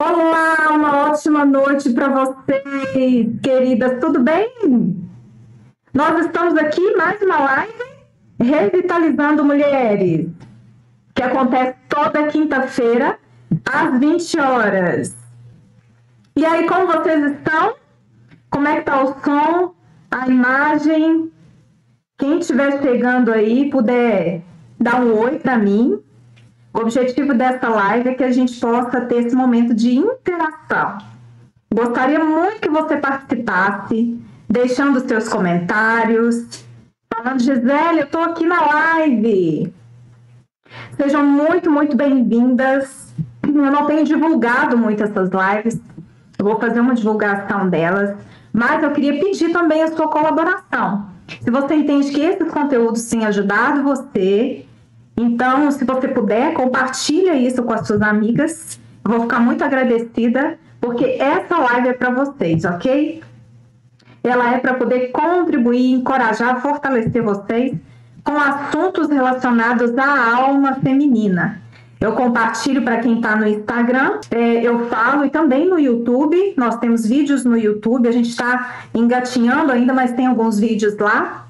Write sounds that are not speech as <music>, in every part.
Olá, uma ótima noite para vocês, queridas. Tudo bem? Nós estamos aqui mais uma live Revitalizando Mulheres, que acontece toda quinta-feira às 20 horas. E aí, como vocês estão? Como é que tá o som, a imagem? Quem estiver chegando aí, puder dar um oi para mim. O objetivo dessa live é que a gente possa ter esse momento de interação. Gostaria muito que você participasse, deixando seus comentários, falando, Gisele, eu estou aqui na live. Sejam muito, muito bem-vindas. Eu não tenho divulgado muito essas lives, eu vou fazer uma divulgação delas, mas eu queria pedir também a sua colaboração. Se você entende que esses conteúdos têm ajudado você, então, se você puder, compartilha isso com as suas amigas. Eu vou ficar muito agradecida, porque essa live é para vocês, ok? Ela é para poder contribuir, encorajar, fortalecer vocês com assuntos relacionados à alma feminina. Eu compartilho para quem está no Instagram, é, eu falo e também no YouTube. Nós temos vídeos no YouTube, a gente está engatinhando ainda, mas tem alguns vídeos lá.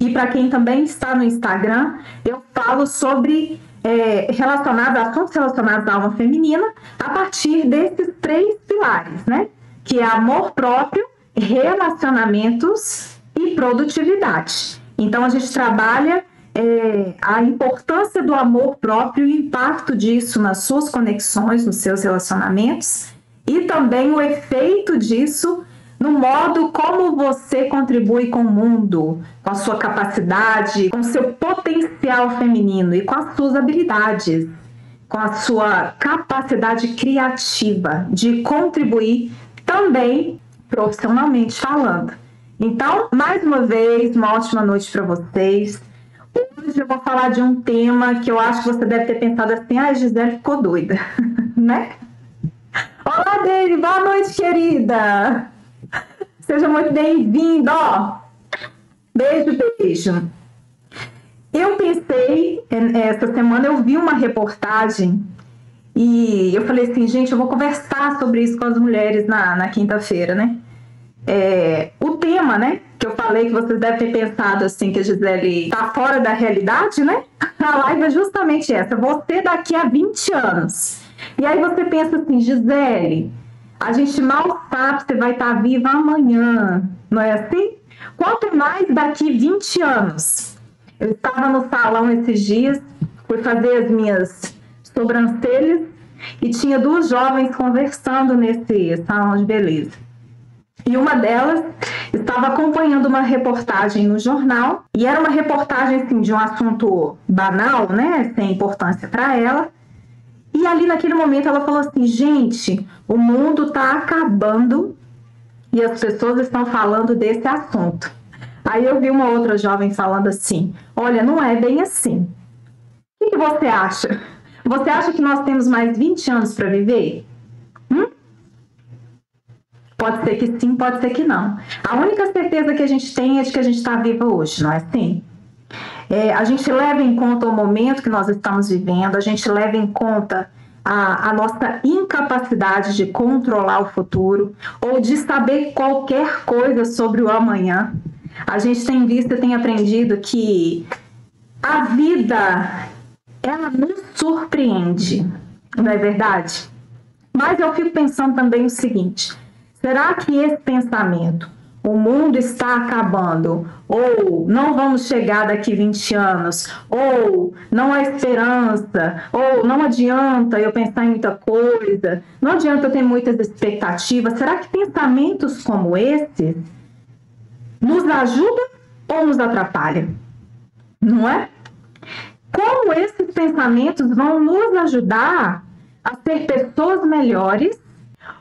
E para quem também está no Instagram, eu falo sobre é, relacionado, assuntos relacionados à alma feminina a partir desses três pilares, né? Que é amor próprio, relacionamentos e produtividade. Então a gente trabalha é, a importância do amor próprio e o impacto disso nas suas conexões, nos seus relacionamentos, e também o efeito disso no modo como você contribui com o mundo, com a sua capacidade, com o seu potencial feminino e com as suas habilidades, com a sua capacidade criativa de contribuir também profissionalmente falando. Então, mais uma vez, uma ótima noite para vocês. Hoje eu vou falar de um tema que eu acho que você deve ter pensado assim: ah, Gisele ficou doida, <laughs> né? Olá, Dele, boa noite, querida! Seja muito bem-vindo! Beijo, beijo. Eu pensei, é, essa semana eu vi uma reportagem e eu falei assim, gente, eu vou conversar sobre isso com as mulheres na, na quinta-feira, né? É, o tema, né? Que eu falei que vocês devem ter pensado assim, que a Gisele tá fora da realidade, né? <laughs> A live é justamente essa. Você daqui a 20 anos. E aí você pensa assim, Gisele, a gente mal sabe se vai estar viva amanhã, não é assim? Quanto mais daqui 20 anos. Eu estava no salão esses dias, fui fazer as minhas sobrancelhas e tinha duas jovens conversando nesse salão de beleza. E uma delas estava acompanhando uma reportagem no jornal, e era uma reportagem assim, de um assunto banal, né, sem importância para ela. E ali naquele momento ela falou assim: gente, o mundo está acabando e as pessoas estão falando desse assunto. Aí eu vi uma outra jovem falando assim: olha, não é bem assim. O que, que você acha? Você acha que nós temos mais 20 anos para viver? Hum? Pode ser que sim, pode ser que não. A única certeza que a gente tem é de que a gente está viva hoje, não é assim? É, a gente leva em conta o momento que nós estamos vivendo, a gente leva em conta a, a, nossa incapacidade de controlar o futuro ou de saber qualquer coisa sobre o amanhã. A gente tem visto e tem aprendido que a vida ela nos surpreende, não é verdade? Mas eu fico pensando também o seguinte: será que esse pensamento, o mundo está acabando, ou não vamos chegar daqui 20 anos, ou não há esperança, ou não adianta eu pensar em muita coisa, não adianta eu ter muitas expectativas, será que pensamentos como esses nos ajudam ou nos atrapalham? Não é? como esses pensamentos vão nos ajudar a ser pessoas melhores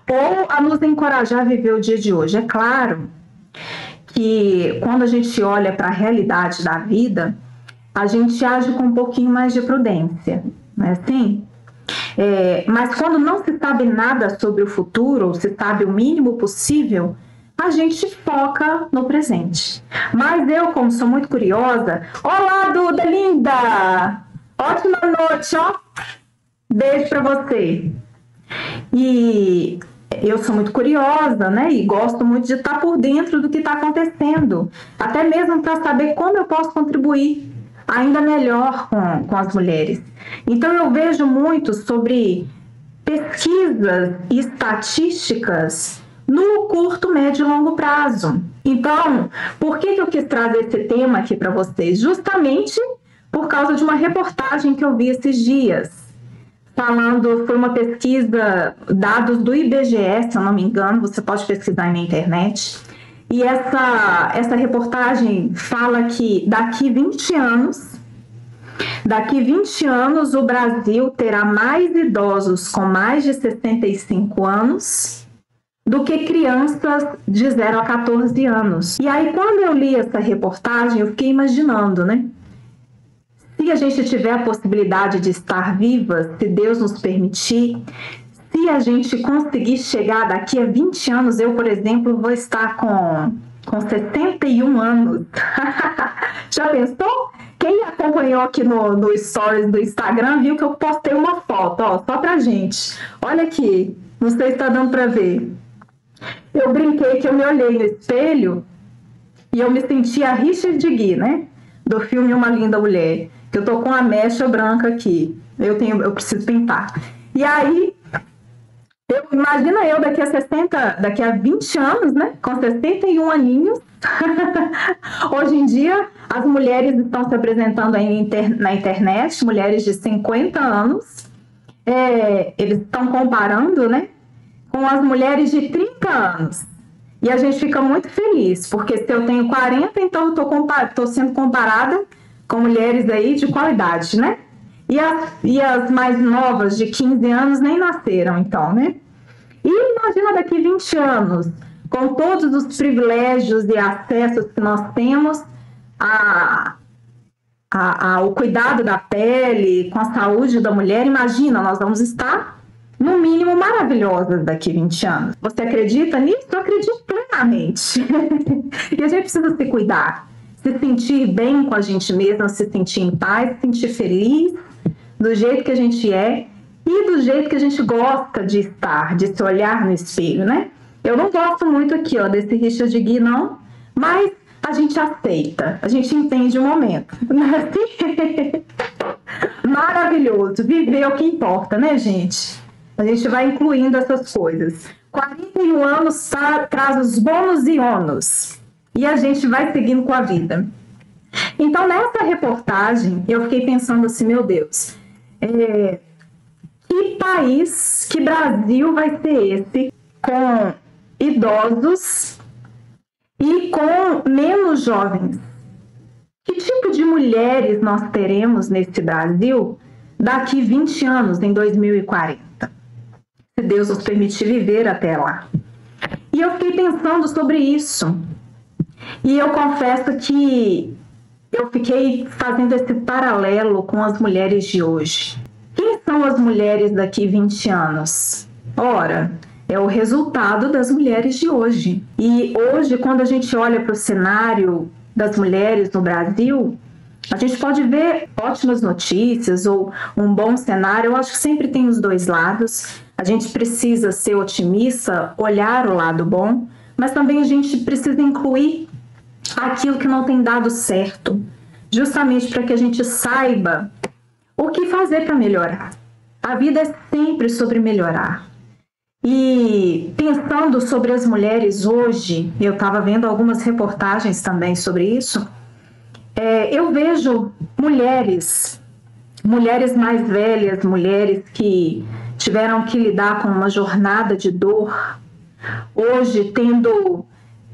ou a nos encorajar a viver o dia de hoje. É claro que quando a gente olha para a realidade da vida, a gente age com um pouquinho mais de prudência, não é assim? É, mas quando não se sabe nada sobre o futuro, ou se sabe o mínimo possível, a gente foca no presente. Mas eu, como sou muito curiosa, olá, Duda linda! Ótima noite, ó! Beijo para você. E eu sou muito curiosa, né? E gosto muito de estar por dentro do que está acontecendo, até mesmo para saber como eu posso contribuir ainda melhor com, com as mulheres. Então eu vejo muito sobre pesquisas e estatísticas no curto, médio e longo prazo. Então, por que, que eu quis trazer esse tema aqui para vocês? Justamente por causa de uma reportagem que eu vi esses dias falando, foi uma pesquisa, dados do IBGE, se eu não me engano, você pode pesquisar na internet. E essa, essa reportagem fala que daqui 20 anos, daqui 20 anos o Brasil terá mais idosos com mais de 65 anos do que crianças de 0 a 14 anos. E aí, quando eu li essa reportagem, eu fiquei imaginando, né? A gente tiver a possibilidade de estar viva, se Deus nos permitir, se a gente conseguir chegar daqui a 20 anos, eu, por exemplo, vou estar com, com 71 anos. <laughs> Já pensou? Quem acompanhou aqui no, no Stories do Instagram viu que eu postei uma foto, ó, só pra gente. Olha aqui, não sei se está dando para ver. Eu brinquei que eu me olhei no espelho e eu me sentia a Richard Gui, né? Do filme Uma Linda Mulher que eu tô com a mecha branca aqui. Eu tenho, eu preciso pintar. E aí, eu, imagina eu daqui a 60, daqui a 20 anos, né? Com 61 aninhos. <laughs> Hoje em dia, as mulheres estão se apresentando aí na internet, mulheres de 50 anos. É, eles estão comparando, né? Com as mulheres de 30 anos. E a gente fica muito feliz, porque se eu tenho 40, então eu estou sendo comparada com mulheres aí de qualidade, né? E as, e as mais novas, de 15 anos, nem nasceram, então, né? E imagina daqui 20 anos, com todos os privilégios e acessos que nós temos a, a, a, o cuidado da pele, com a saúde da mulher, imagina, nós vamos estar, no mínimo, maravilhosas daqui 20 anos. Você acredita nisso? Eu acredito plenamente. <laughs> e a gente precisa se cuidar se sentir bem com a gente mesma, se sentir em paz, se sentir feliz do jeito que a gente é e do jeito que a gente gosta de estar, de se olhar no espelho, né? Eu não gosto muito aqui, ó, desse Richard Gui, não, mas a gente aceita, a gente entende o momento, <laughs> né? Maravilhoso, viver é o que importa, né, gente? A gente vai incluindo essas coisas. 41 anos tá, traz os bônus e ônus e a gente vai seguindo com a vida. Então, nessa reportagem, eu fiquei pensando assim, meu Deus, é, que país, que Brasil vai ser esse com idosos e com menos jovens? Que tipo de mulheres nós teremos nesse Brasil daqui 20 anos, em 2040? Se Deus nos permitir viver até lá. E eu fiquei pensando sobre isso. E eu confesso que eu fiquei fazendo esse paralelo com as mulheres de hoje. Quem são as mulheres daqui 20 anos? Ora, é o resultado das mulheres de hoje. E hoje, quando a gente olha para o cenário das mulheres no Brasil, a gente pode ver ótimas notícias ou um bom cenário. Eu acho que sempre tem os dois lados. A gente precisa ser otimista, olhar o lado bom, mas também a gente precisa incluir aquilo que não tem dado certo, justamente para que a gente saiba o que fazer para melhorar. A vida é sempre sobre melhorar. E pensando sobre as mulheres hoje, eu estava vendo algumas reportagens também sobre isso. É, eu vejo mulheres, mulheres mais velhas, mulheres que tiveram que lidar com uma jornada de dor, hoje tendo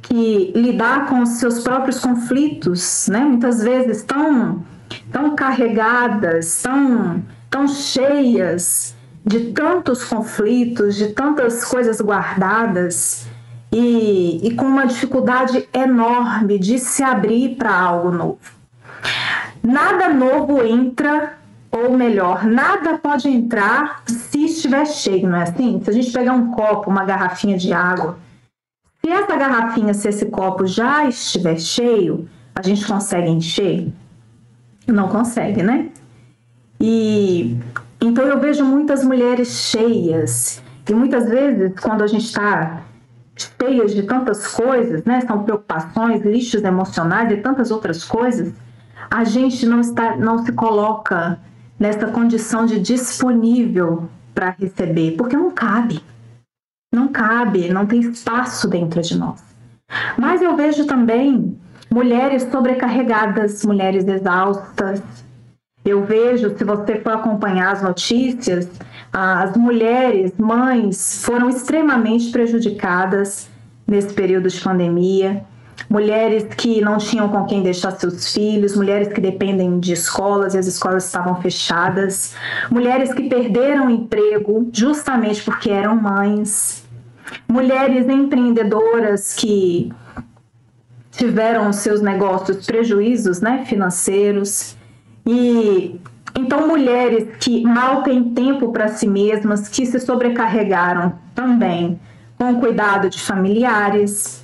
que lidar com os seus próprios conflitos, né? Muitas vezes tão, tão carregadas, tão, tão cheias de tantos conflitos, de tantas coisas guardadas e, e com uma dificuldade enorme de se abrir para algo novo. Nada novo entra, ou melhor, nada pode entrar se estiver cheio, não é assim? Se a gente pegar um copo, uma garrafinha de água se essa garrafinha, se esse copo já estiver cheio, a gente consegue encher? Não consegue, né? E Então eu vejo muitas mulheres cheias e muitas vezes quando a gente está cheias de tantas coisas, né, são preocupações, lixos emocionais e tantas outras coisas, a gente não está, não se coloca nessa condição de disponível para receber, porque não cabe. Não cabe, não tem espaço dentro de nós. Mas eu vejo também mulheres sobrecarregadas, mulheres exaustas. Eu vejo, se você for acompanhar as notícias, as mulheres, mães, foram extremamente prejudicadas nesse período de pandemia. Mulheres que não tinham com quem deixar seus filhos, mulheres que dependem de escolas e as escolas estavam fechadas, mulheres que perderam emprego justamente porque eram mães, mulheres empreendedoras que tiveram seus negócios prejuízos né, financeiros e então mulheres que mal têm tempo para si mesmas, que se sobrecarregaram também com o cuidado de familiares.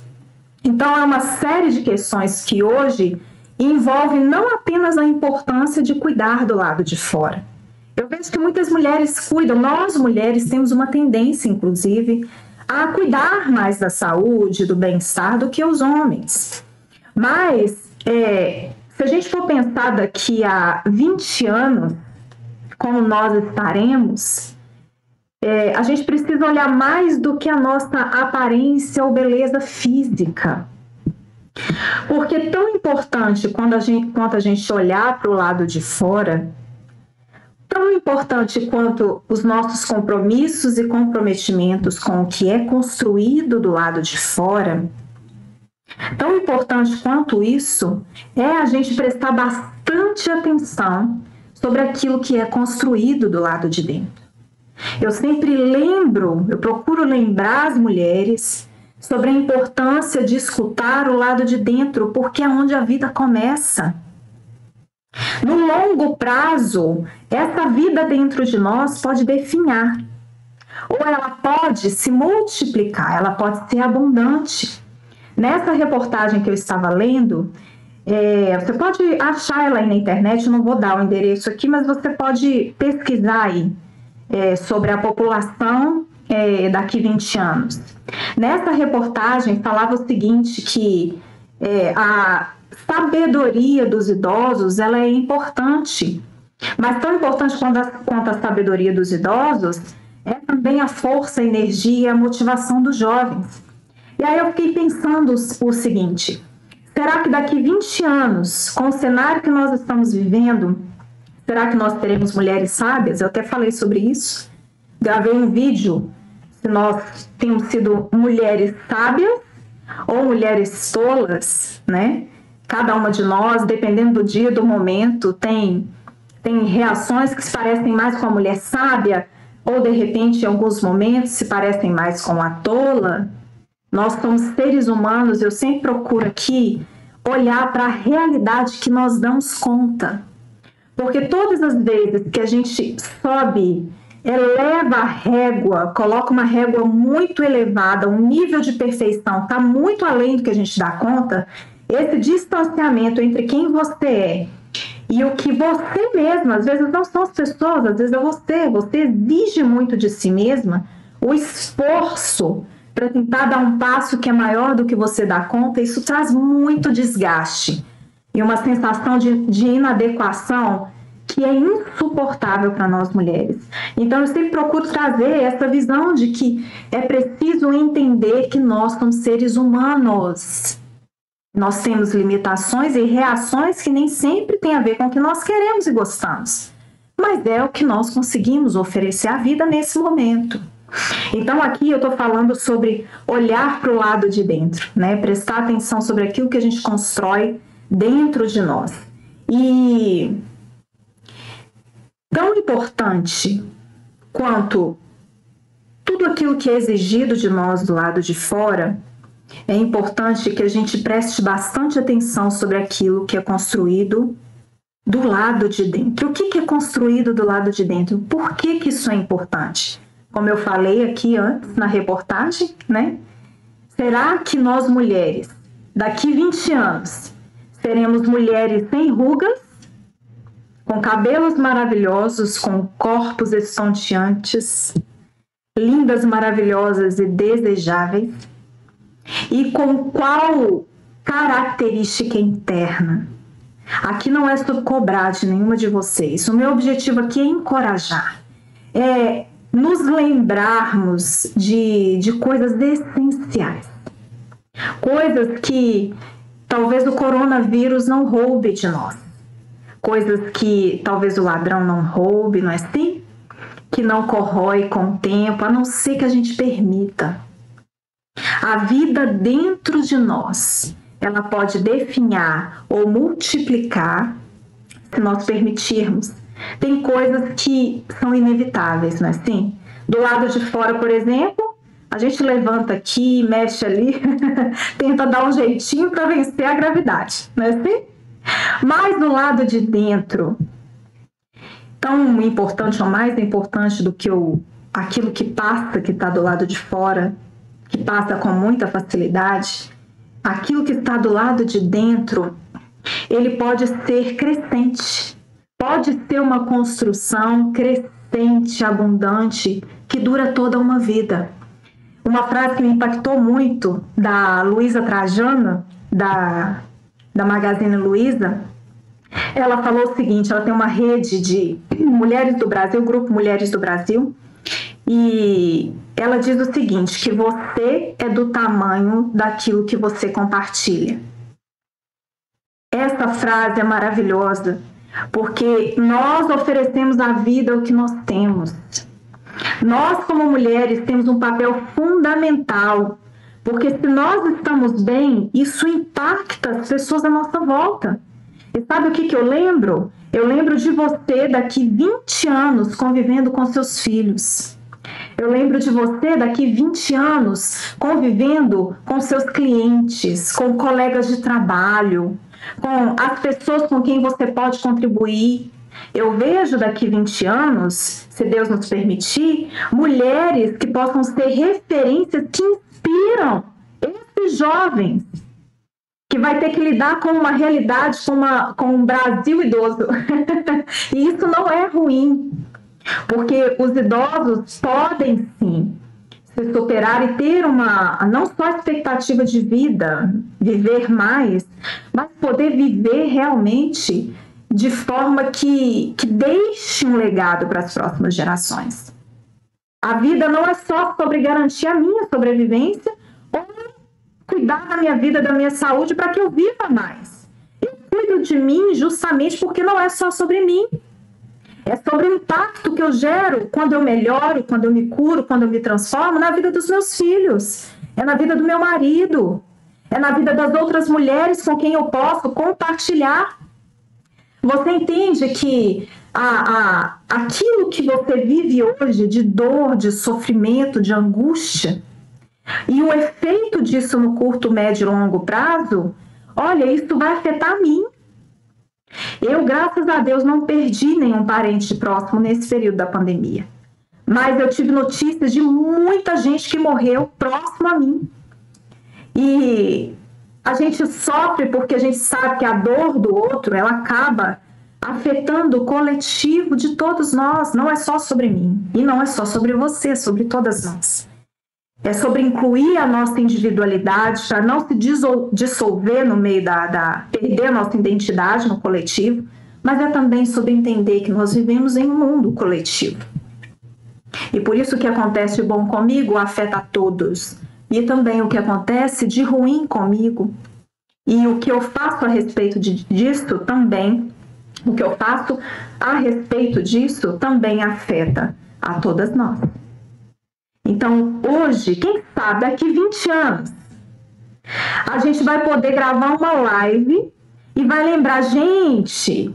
Então é uma série de questões que hoje envolvem não apenas a importância de cuidar do lado de fora. Eu vejo que muitas mulheres cuidam, nós mulheres temos uma tendência, inclusive, a cuidar mais da saúde, do bem-estar do que os homens. Mas, é, se a gente for pensar daqui a 20 anos, como nós estaremos, é, a gente precisa olhar mais do que a nossa aparência ou beleza física. Porque é tão importante quando a gente, quanto a gente olhar para o lado de fora tão importante quanto os nossos compromissos e comprometimentos com o que é construído do lado de fora, tão importante quanto isso é a gente prestar bastante atenção sobre aquilo que é construído do lado de dentro. Eu sempre lembro, eu procuro lembrar as mulheres sobre a importância de escutar o lado de dentro, porque é onde a vida começa. No longo prazo, essa vida dentro de nós pode definhar, ou ela pode se multiplicar, ela pode ser abundante. Nessa reportagem que eu estava lendo, é, você pode achar ela aí na internet, eu não vou dar o endereço aqui, mas você pode pesquisar aí é, sobre a população é, daqui 20 anos. Nessa reportagem falava o seguinte, que é, a sabedoria dos idosos ela é importante, mas tão importante quanto a, quanto a sabedoria dos idosos é também a força, a energia, a motivação dos jovens. E aí eu fiquei pensando o seguinte: será que daqui 20 anos, com o cenário que nós estamos vivendo, será que nós teremos mulheres sábias? Eu até falei sobre isso. Gravei um vídeo se nós temos sido mulheres sábias ou mulheres tolas, né? Cada uma de nós, dependendo do dia, do momento, tem, tem reações que se parecem mais com a mulher sábia, ou de repente, em alguns momentos, se parecem mais com a tola. Nós somos seres humanos, eu sempre procuro aqui olhar para a realidade que nós damos conta. Porque todas as vezes que a gente sobe, eleva a régua, coloca uma régua muito elevada, um nível de perfeição está muito além do que a gente dá conta, esse distanciamento entre quem você é e o que você mesma, às vezes não são as pessoas, às vezes é você, você exige muito de si mesma, o esforço para tentar dar um passo que é maior do que você dá conta, isso traz muito desgaste e uma sensação de, de inadequação que é insuportável para nós mulheres. Então eu sempre procuro trazer essa visão de que é preciso entender que nós somos seres humanos nós temos limitações e reações que nem sempre têm a ver com o que nós queremos e gostamos, mas é o que nós conseguimos oferecer à vida nesse momento. Então aqui eu estou falando sobre olhar para o lado de dentro, né? Prestar atenção sobre aquilo que a gente constrói dentro de nós. E tão importante quanto tudo aquilo que é exigido de nós do lado de fora é importante que a gente preste bastante atenção sobre aquilo que é construído do lado de dentro. O que, é construído do lado de dentro? Por que, que isso é importante? Como eu falei aqui antes na reportagem, né? Será que nós mulheres, daqui 20 anos, seremos mulheres sem rugas com cabelos maravilhosos, com corpos estonteantes, lindas, maravilhosas e desejáveis, e com qual característica interna? Aqui não é sobre cobrar de nenhuma de vocês. O meu objetivo aqui é encorajar, é nos lembrarmos de, de coisas essenciais, coisas que talvez o coronavírus não roube de nós, coisas que talvez o ladrão não roube, não é assim? Que não corrói com o tempo, a não ser que a gente permita. A vida dentro de nós, ela pode definhar ou multiplicar se nós permitirmos tem coisas que são inevitáveis, não é assim? Do lado de fora, por exemplo, a gente levanta aqui, mexe ali, <laughs> tenta dar um jeitinho para vencer a gravidade, não é assim? Mas do lado de dentro, tão importante ou mais importante do que o, aquilo que passa, que está do lado de fora, que passa com muita facilidade, aquilo que está do lado de dentro, ele pode ser crescente pode ser uma construção crescente, abundante, que dura toda uma vida. Uma frase que me impactou muito da Luísa Trajano, da, da Magazine Luiza, ela falou o seguinte: ela tem uma rede de mulheres do Brasil, grupo Mulheres do Brasil, e ela diz o seguinte: que você é do tamanho daquilo que você compartilha. Essa frase é maravilhosa porque nós oferecemos a vida o que nós temos. Nós, como mulheres, temos um papel fundamental, porque se nós estamos bem, isso impacta as pessoas à nossa volta. E sabe o que, que eu lembro? Eu lembro de você daqui 20 anos convivendo com seus filhos. Eu lembro de você daqui 20 anos convivendo com seus clientes, com colegas de trabalho, com as pessoas com quem você pode contribuir. Eu vejo daqui 20 anos, se Deus nos permitir, mulheres que possam ser referências que inspiram esses jovens que vai ter que lidar com uma realidade, com, uma, com um Brasil idoso. <laughs> e isso não é ruim, porque os idosos podem sim se superar e ter uma, não só expectativa de vida, viver mais, mas poder viver realmente de forma que, que deixe um legado para as próximas gerações. A vida não é só sobre garantir a minha sobrevivência ou cuidar da minha vida, da minha saúde para que eu viva mais. Eu cuido de mim justamente porque não é só sobre mim, é sobre o impacto que eu gero quando eu melhoro, quando eu me curo, quando eu me transformo na vida dos meus filhos, é na vida do meu marido, é na vida das outras mulheres com quem eu posso compartilhar. Você entende que a, a, aquilo que você vive hoje de dor, de sofrimento, de angústia, e o efeito disso no curto, médio e longo prazo, olha, isso vai afetar mim. Eu, graças a Deus, não perdi nenhum parente próximo nesse período da pandemia. Mas eu tive notícias de muita gente que morreu próximo a mim. E a gente sofre porque a gente sabe que a dor do outro, ela acaba afetando o coletivo de todos nós, não é só sobre mim e não é só sobre você, é sobre todas nós. É sobre incluir a nossa individualidade para não se dissolver no meio da, da. perder a nossa identidade no coletivo, mas é também sobre entender que nós vivemos em um mundo coletivo. E por isso o que acontece de bom comigo afeta a todos. E também o que acontece de ruim comigo. E o que eu faço a respeito de, disso também, o que eu faço a respeito disso também afeta a todas nós. Então, hoje, quem sabe daqui 20 anos, a gente vai poder gravar uma live e vai lembrar, gente,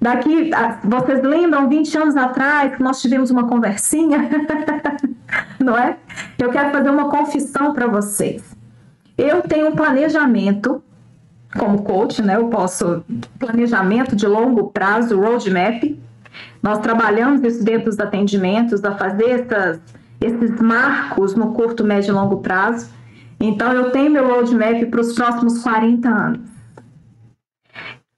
daqui, vocês lembram 20 anos atrás que nós tivemos uma conversinha? <laughs> Não é? Eu quero fazer uma confissão para vocês. Eu tenho um planejamento como coach, né? Eu posso planejamento de longo prazo, roadmap. Nós trabalhamos isso dentro dos atendimentos, a fazer essas esses marcos no curto, médio e longo prazo. Então, eu tenho meu roadmap para os próximos 40 anos.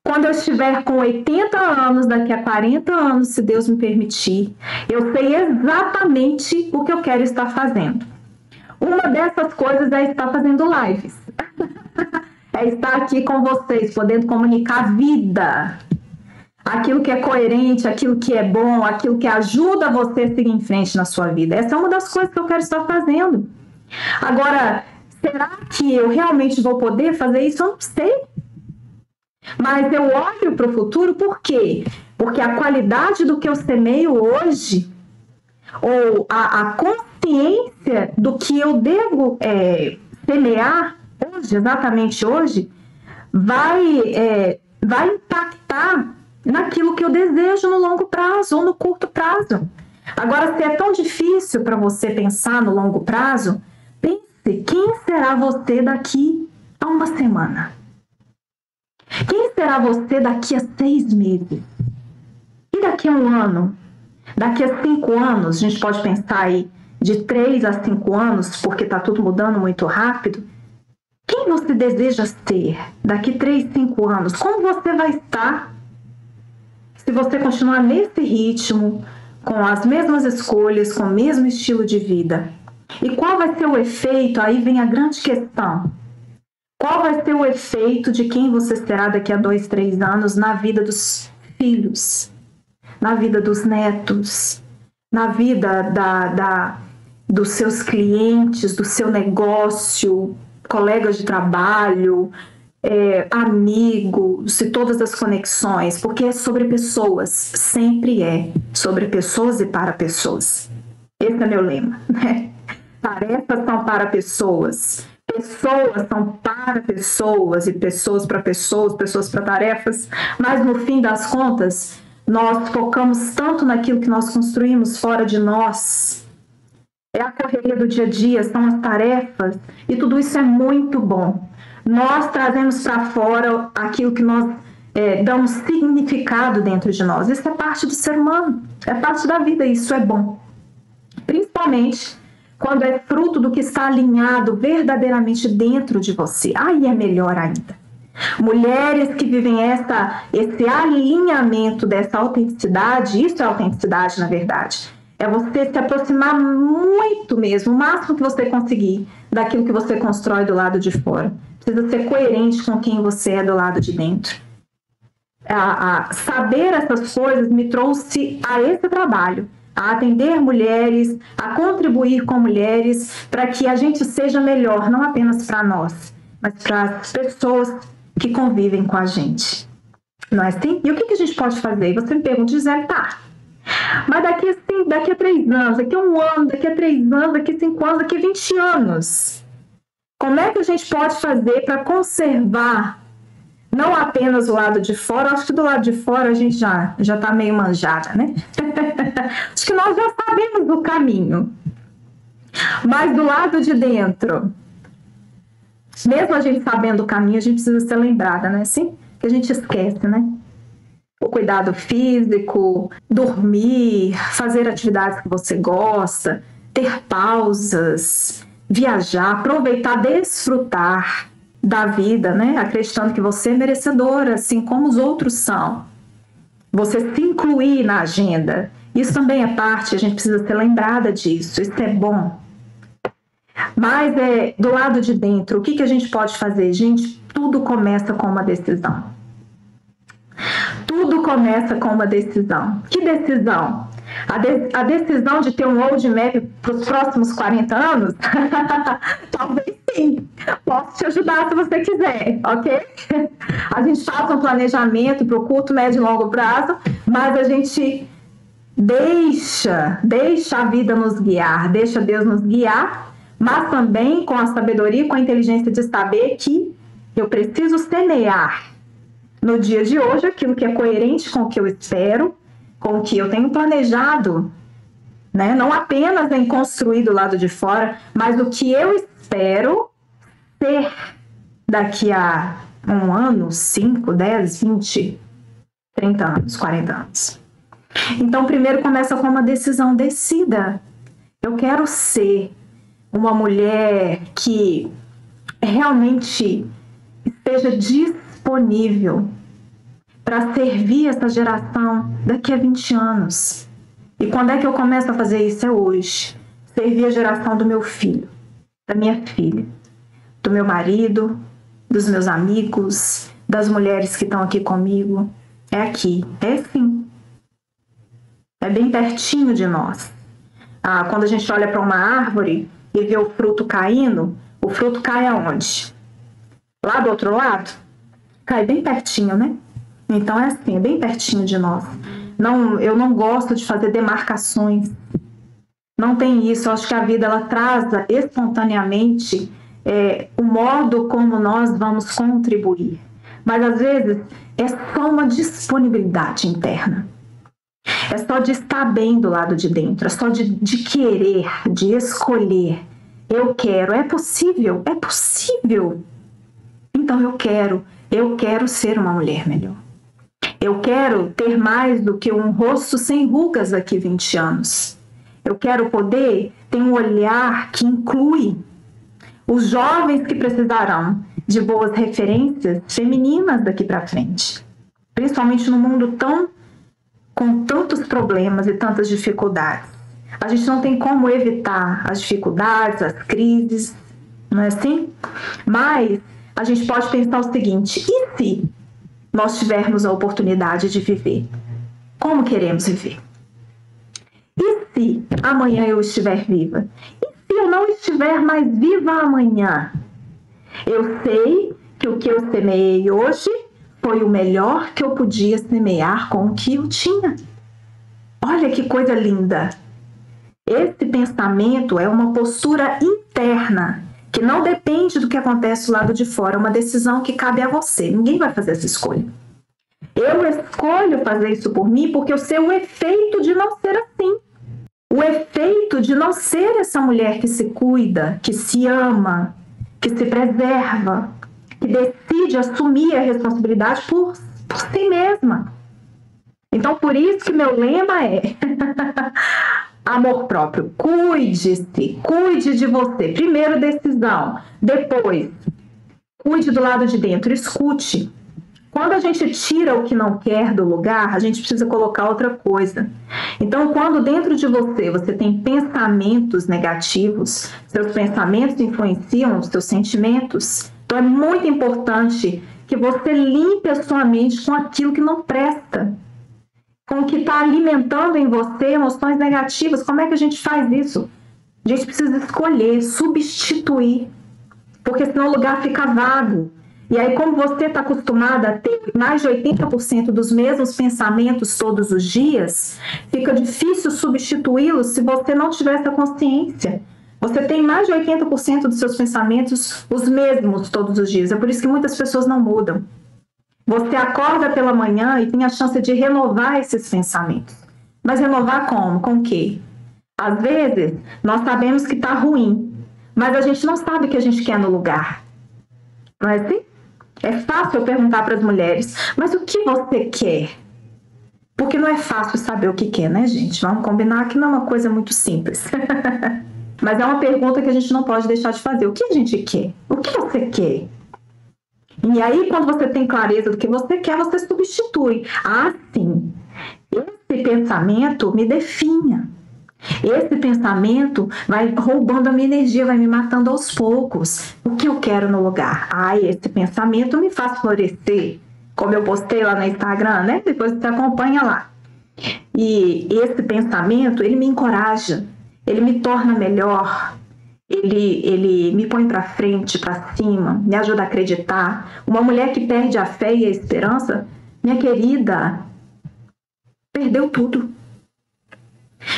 quando eu estiver com 80 anos, daqui a 40 anos, se Deus me permitir, eu sei exatamente o que eu quero estar fazendo. Uma dessas coisas é estar fazendo lives. <laughs> é estar aqui com vocês, podendo comunicar vida. Aquilo que é coerente, aquilo que é bom, aquilo que ajuda você a seguir em frente na sua vida. Essa é uma das coisas que eu quero estar fazendo. Agora, será que eu realmente vou poder fazer isso? Eu não sei. Mas eu olho para o futuro por quê? Porque a qualidade do que eu semeio hoje, ou a, a consciência do que eu devo é, semear hoje, exatamente hoje, vai, é, vai impactar naquilo que eu desejo no longo prazo ou no curto prazo. Agora, se é tão difícil para você pensar no longo prazo, pense quem será você daqui a uma semana. Quem será você daqui a seis meses? E daqui a um ano? Daqui a cinco anos, a gente pode pensar aí de três a cinco anos, porque está tudo mudando muito rápido. Quem você deseja ser daqui três, cinco anos? Como você vai estar se você continuar nesse ritmo, com as mesmas escolhas, com o mesmo estilo de vida? E qual vai ser o efeito? Aí vem a grande questão. Qual vai ser o efeito de quem você será daqui a dois, três anos na vida dos filhos, na vida dos netos, na vida da, da, dos seus clientes, do seu negócio, colegas de trabalho, é, amigos e todas as conexões, porque é sobre pessoas, sempre é sobre pessoas e para pessoas. Esse é meu lema, <laughs> né? Tarefas são para pessoas pessoas são para pessoas e pessoas para pessoas, pessoas para tarefas, mas no fim das contas, nós focamos tanto naquilo que nós construímos fora de nós. É a correria do dia a dia, são as tarefas, e tudo isso é muito bom. Nós trazemos para fora aquilo que nós é, damos significado dentro de nós. Isso é parte do ser humano, é parte da vida, isso é bom. Principalmente quando é fruto do que está alinhado verdadeiramente dentro de você. Aí é melhor ainda. Mulheres que vivem essa, esse alinhamento dessa autenticidade, isso é autenticidade na verdade. É você se aproximar muito mesmo, o máximo que você conseguir, daquilo que você constrói do lado de fora. Precisa ser coerente com quem você é do lado de dentro. A, a saber essas coisas me trouxe a esse trabalho a atender mulheres, a contribuir com mulheres, para que a gente seja melhor, não apenas para nós, mas para as pessoas que convivem com a gente. Não é assim? E o que, que a gente pode fazer? E você me pergunta, Gisele, tá. Mas daqui, assim, daqui a três anos, daqui a um ano, daqui a três anos, daqui a cinco anos, daqui a vinte anos, como é que a gente pode fazer para conservar não apenas o lado de fora, acho que do lado de fora a gente já já está meio manjada, né? <laughs> acho que nós já sabemos o caminho. Mas do lado de dentro, mesmo a gente sabendo o caminho, a gente precisa ser lembrada, né? Sim, que a gente esquece, né? O cuidado físico, dormir, fazer atividades que você gosta, ter pausas, viajar, aproveitar, desfrutar da vida, né? Acreditando que você é merecedora, assim como os outros são. Você se incluir na agenda. Isso também é parte, a gente precisa ser lembrada disso. Isso é bom. Mas é do lado de dentro, o que, que a gente pode fazer? Gente, tudo começa com uma decisão. Tudo começa com uma decisão. Que decisão? A, de, a decisão de ter um roadmap para os próximos 40 anos? <laughs> Talvez sim. Posso te ajudar se você quiser, ok? A gente faz um planejamento para o curto, médio e longo prazo, mas a gente deixa, deixa a vida nos guiar, deixa Deus nos guiar, mas também com a sabedoria, com a inteligência de saber que eu preciso semear no dia de hoje aquilo que é coerente com o que eu espero com que eu tenho planejado, né? não apenas em construir do lado de fora, mas o que eu espero ser daqui a um ano, 5, 10, 20, 30 anos, 40 anos. Então, primeiro começa com uma decisão, decida. Eu quero ser uma mulher que realmente esteja disponível para servir essa geração daqui a 20 anos. E quando é que eu começo a fazer isso? É hoje. Servir a geração do meu filho, da minha filha, do meu marido, dos meus amigos, das mulheres que estão aqui comigo. É aqui, é sim. É bem pertinho de nós. Ah, quando a gente olha para uma árvore e vê o fruto caindo, o fruto cai aonde? Lá do outro lado? Cai bem pertinho, né? Então é assim, é bem pertinho de nós. Não, eu não gosto de fazer demarcações. Não tem isso. Eu acho que a vida ela traz espontaneamente é, o modo como nós vamos contribuir. Mas às vezes é só uma disponibilidade interna. É só de estar bem do lado de dentro, é só de, de querer, de escolher. Eu quero, é possível, é possível. Então eu quero, eu quero ser uma mulher melhor. Eu quero ter mais do que um rosto sem rugas daqui 20 anos. Eu quero poder ter um olhar que inclui os jovens que precisarão de boas referências femininas daqui para frente, principalmente no mundo tão com tantos problemas e tantas dificuldades. A gente não tem como evitar as dificuldades, as crises, não é assim? Mas a gente pode pensar o seguinte: e se nós tivermos a oportunidade de viver? Como queremos viver? E se amanhã eu estiver viva? E se eu não estiver mais viva amanhã? Eu sei que o que eu semeei hoje foi o melhor que eu podia semear com o que eu tinha. Olha que coisa linda! Esse pensamento é uma postura interna que não depende do que acontece do lado de fora, é uma decisão que cabe a você. Ninguém vai fazer essa escolha. Eu escolho fazer isso por mim porque eu sei o efeito de não ser assim. O efeito de não ser essa mulher que se cuida, que se ama, que se preserva, que decide assumir a responsabilidade por, por si mesma. Então, por isso que meu lema é <laughs> amor próprio. Cuide-se, cuide de você. Primeiro, decisão. Depois, cuide do lado de dentro, escute. Quando a gente tira o que não quer do lugar, a gente precisa colocar outra coisa. Então, quando dentro de você você tem pensamentos negativos, seus pensamentos influenciam os seus sentimentos. Então, é muito importante que você limpe a sua mente com aquilo que não presta, com o que está alimentando em você emoções negativas. Como é que a gente faz isso? A gente precisa escolher, substituir, porque senão o lugar fica vago. E aí, como você está acostumada a ter mais de 80% dos mesmos pensamentos todos os dias, fica difícil substituí-los se você não tiver essa consciência. Você tem mais de 80% dos seus pensamentos os mesmos todos os dias. É por isso que muitas pessoas não mudam. Você acorda pela manhã e tem a chance de renovar esses pensamentos. Mas renovar como? Com o quê? Às vezes, nós sabemos que está ruim, mas a gente não sabe o que a gente quer no lugar. Não é assim? É fácil eu perguntar para as mulheres, mas o que você quer? Porque não é fácil saber o que quer, né, gente? Vamos combinar que não é uma coisa muito simples. <laughs> mas é uma pergunta que a gente não pode deixar de fazer. O que a gente quer? O que você quer? E aí, quando você tem clareza do que você quer, você substitui. Ah, sim, esse pensamento me definha. Esse pensamento vai roubando a minha energia, vai me matando aos poucos. O que eu quero no lugar? Ah, esse pensamento me faz florescer. Como eu postei lá no Instagram, né? Depois você acompanha lá. E esse pensamento, ele me encoraja, ele me torna melhor, ele, ele me põe para frente, para cima, me ajuda a acreditar. Uma mulher que perde a fé e a esperança, minha querida, perdeu tudo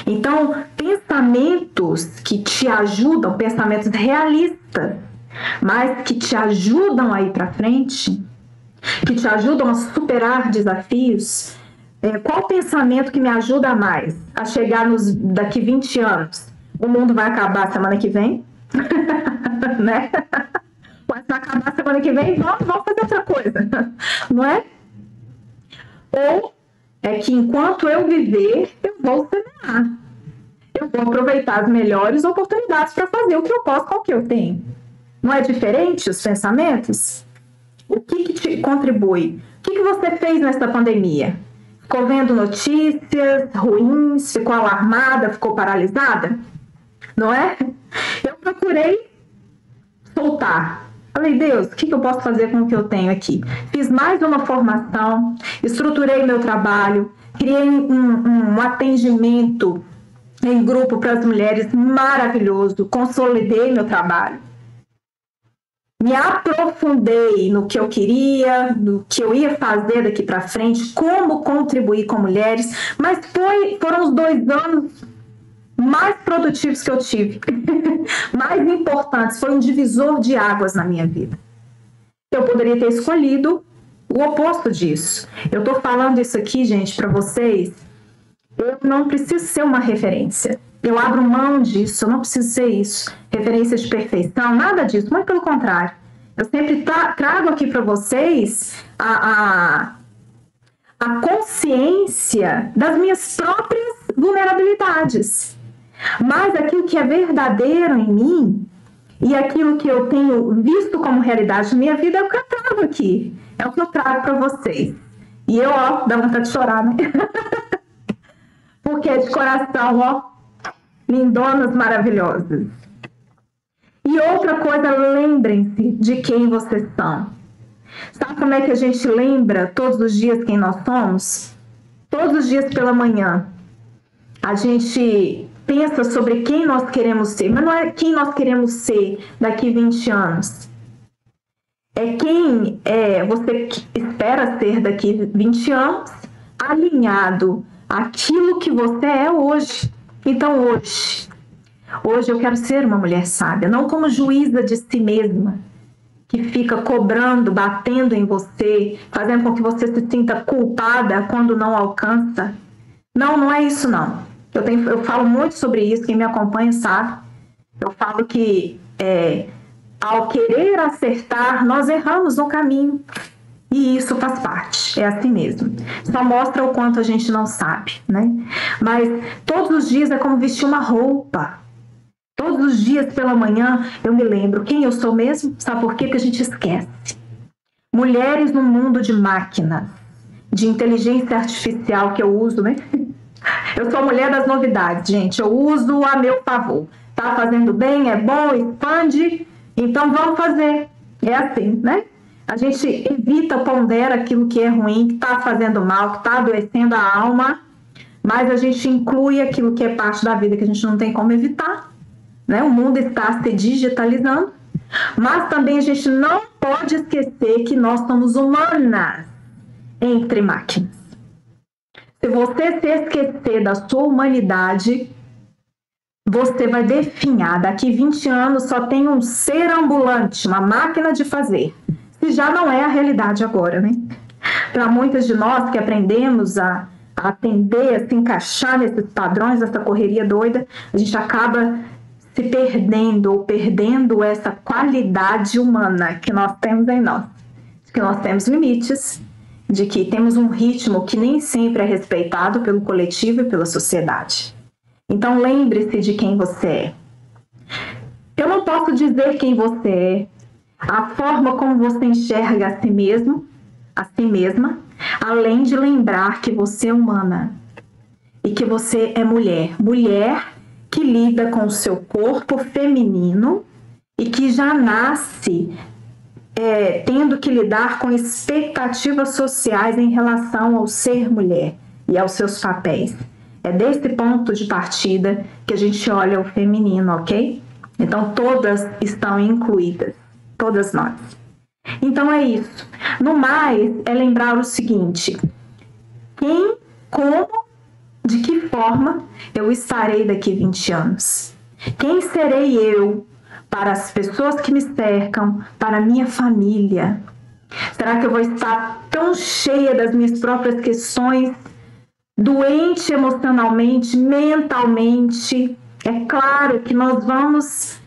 então, pensamentos que te ajudam, pensamentos realistas, mas que te ajudam a ir para frente, que te ajudam a superar desafios. É, qual pensamento que me ajuda mais a chegar nos daqui 20 anos? O mundo vai acabar semana que vem? <laughs> né? Vai acabar semana que vem, vamos, vamos fazer outra coisa, <laughs> não é? Ou é que enquanto eu viver, eu vou semear. Eu vou aproveitar as melhores oportunidades para fazer o que eu posso com o que eu tenho. Não é diferente os pensamentos? O que, que te contribui que, que você fez nessa pandemia? Ficou vendo notícias ruins, ficou alarmada, ficou paralisada? Não é? Eu procurei soltar. Falei, Deus, o que, eu posso fazer com o que eu tenho aqui? Fiz mais uma formação, estruturei meu trabalho, criei um, um atendimento em grupo para as mulheres maravilhoso, consolidei meu trabalho me aprofundei no que eu queria, no que eu ia fazer daqui para frente, como contribuir com mulheres, mas foi, foram os dois anos mais produtivos que eu tive, <laughs> mais importantes, foi um divisor de águas na minha vida. Eu poderia ter escolhido o oposto disso. Eu estou falando isso aqui, gente, para vocês. Eu não preciso ser uma referência. Eu abro mão disso, eu não preciso ser isso. Referência de perfeição, nada disso, muito pelo contrário. Eu sempre tra trago aqui para vocês a, a, a consciência das minhas próprias vulnerabilidades. Mas aquilo que é verdadeiro em mim e aquilo que eu tenho visto como realidade na minha vida é o que eu trago aqui. É o que eu trago para vocês. E eu, ó, dá vontade de chorar, né? <laughs> Porque é de coração, ó, lindonas maravilhosas. E outra coisa, lembrem-se de quem vocês são. Sabe como é que a gente lembra todos os dias quem nós somos? Todos os dias pela manhã. A gente pensa sobre quem nós queremos ser, mas não é quem nós queremos ser daqui 20 anos. É quem é, você espera ser daqui 20 anos, alinhado àquilo que você é hoje. Então, hoje, hoje eu quero ser uma mulher sábia, não como juíza de si mesma, que fica cobrando, batendo em você, fazendo com que você se sinta culpada quando não alcança. Não, não é isso não. Eu, tenho, eu falo muito sobre isso, quem me acompanha sabe. Eu falo que é, ao querer acertar, nós erramos no caminho. E isso faz parte, é assim mesmo. Só mostra o quanto a gente não sabe, né? Mas todos os dias é como vestir uma roupa. Todos os dias pela manhã eu me lembro quem eu sou mesmo, sabe por quê? Porque a gente esquece. Mulheres no mundo de máquina, de inteligência artificial que eu uso, né? <laughs> Eu sou a mulher das novidades, gente. Eu uso a meu favor. Tá fazendo bem, é bom, expande, então vamos fazer. É assim, né? A gente evita, pondera aquilo que é ruim, que está fazendo mal, que está adoecendo a alma, mas a gente inclui aquilo que é parte da vida que a gente não tem como evitar. Né? O mundo está se digitalizando, mas também a gente não pode esquecer que nós somos humanas entre máquinas. Se você se esquecer da sua humanidade, você vai definhar. Daqui 20 anos só tem um ser ambulante, uma máquina de fazer que já não é a realidade agora, né? Para muitas de nós que aprendemos a, atender, a se encaixar nesses padrões, essa correria doida, a gente acaba se perdendo ou perdendo essa qualidade humana que nós temos em nós, que nós temos limites, de que temos um ritmo que nem sempre é respeitado pelo coletivo e pela sociedade. Então lembre-se de quem você é. Eu não posso dizer quem você é, a forma como você enxerga a si mesmo, a si mesma, além de lembrar que você é humana e que você é mulher, mulher que lida com o seu corpo feminino e que já nasce é, tendo que lidar com expectativas sociais em relação ao ser mulher e aos seus papéis. É desse ponto de partida que a gente olha o feminino, ok? Então todas estão incluídas todas nós. Então é isso. No mais, é lembrar o seguinte: quem, como, de que forma eu estarei daqui 20 anos? Quem serei eu para as pessoas que me cercam, para a minha família? Será que eu vou estar tão cheia das minhas próprias questões, doente emocionalmente, mentalmente? É claro que nós vamos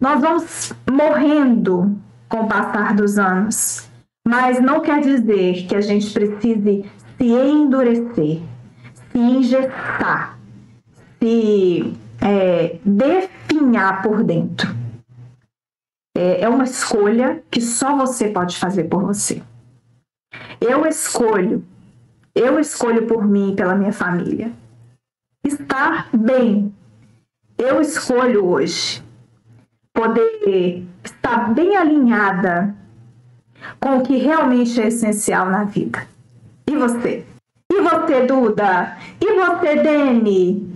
nós vamos morrendo com o passar dos anos, mas não quer dizer que a gente precise se endurecer, se injetar, se é, definhar por dentro. É, é uma escolha que só você pode fazer por você. Eu escolho, eu escolho por mim e pela minha família. Estar bem. Eu escolho hoje poder estar bem alinhada com o que realmente é essencial na vida. E você? E você, Duda? E você, Dani?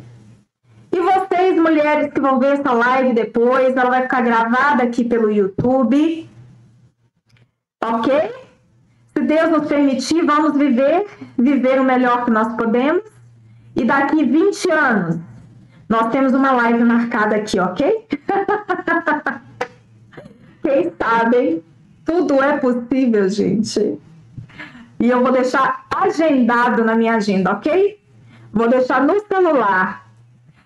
E vocês, mulheres que vão ver essa live depois, ela vai ficar gravada aqui pelo YouTube. Ok? Se Deus nos permitir, vamos viver, viver o melhor que nós podemos. E daqui 20 anos, nós temos uma live marcada aqui, ok? <laughs> Quem sabe, tudo é possível, gente. E eu vou deixar agendado na minha agenda, ok? Vou deixar no celular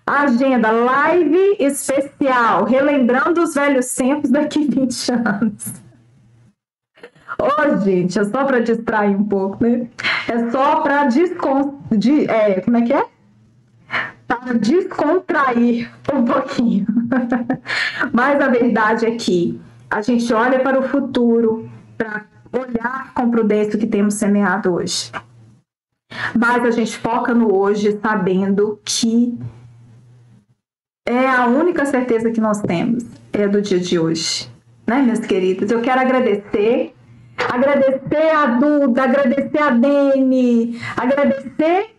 agenda live especial, relembrando os velhos tempos daqui <laughs> 20 anos. Ô, oh, gente, é só para distrair um pouco, né? É só para descon... De, é, como é que é? Para descontrair um pouquinho. <laughs> Mas a verdade é que a gente olha para o futuro, para olhar com prudência o que temos semeado hoje. Mas a gente foca no hoje, sabendo que é a única certeza que nós temos, é do dia de hoje. Né, minhas queridas? Eu quero agradecer, agradecer a Duda, agradecer a Dani, agradecer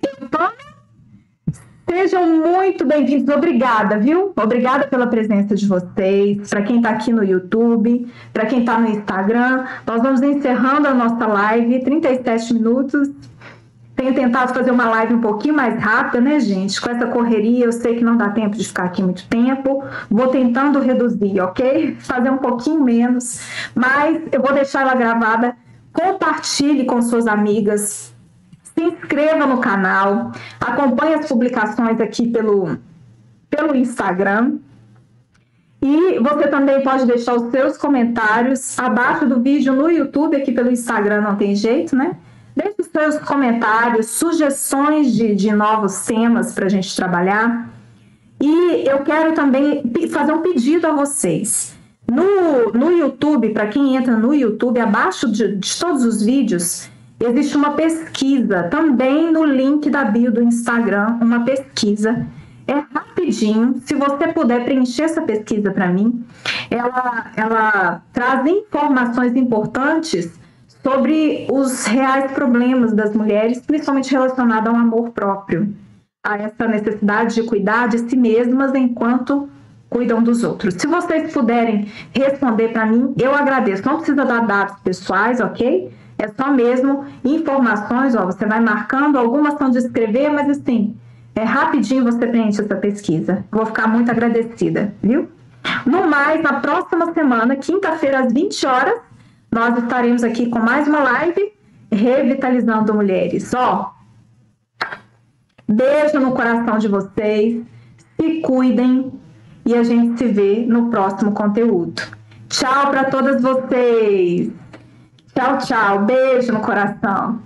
Sejam muito bem-vindos. Obrigada, viu? Obrigada pela presença de vocês. Para quem está aqui no YouTube, para quem está no Instagram, nós vamos encerrando a nossa live, 37 minutos. Tenho tentado fazer uma live um pouquinho mais rápida, né, gente? Com essa correria, eu sei que não dá tempo de ficar aqui muito tempo. Vou tentando reduzir, ok? <laughs> Fazer um pouquinho menos. Mas eu vou deixar ela gravada. Compartilhe com suas amigas. Se inscreva no canal. Acompanhe as publicações aqui pelo, pelo Instagram. E você também pode deixar os seus comentários abaixo do vídeo no YouTube, aqui pelo Instagram não tem jeito, né? Deixe seus comentários, sugestões de, de novos temas para a gente trabalhar. E eu quero também fazer um pedido a vocês. No, no YouTube, para quem entra no YouTube, abaixo de, de todos os vídeos, existe uma pesquisa, também no link da bio do Instagram, uma pesquisa. É rapidinho, se você puder preencher essa pesquisa para mim, ela, ela traz informações importantes sobre os reais problemas das mulheres, principalmente relacionado ao amor próprio, a essa necessidade de cuidar de si mesmas enquanto cuidam dos outros. Se vocês puderem responder para mim, eu agradeço. Não precisa dar dados pessoais, ok? É só mesmo informações, ó, você vai marcando, algumas são de escrever, mas assim, é rapidinho você preenche essa pesquisa. Vou ficar muito agradecida, viu? No mais, na próxima semana, quinta-feira às 20 horas, nós estaremos aqui com mais uma live revitalizando mulheres. Ó, beijo no coração de vocês, se cuidem e a gente se vê no próximo conteúdo. Tchau para todas vocês. Tchau, tchau. Beijo no coração.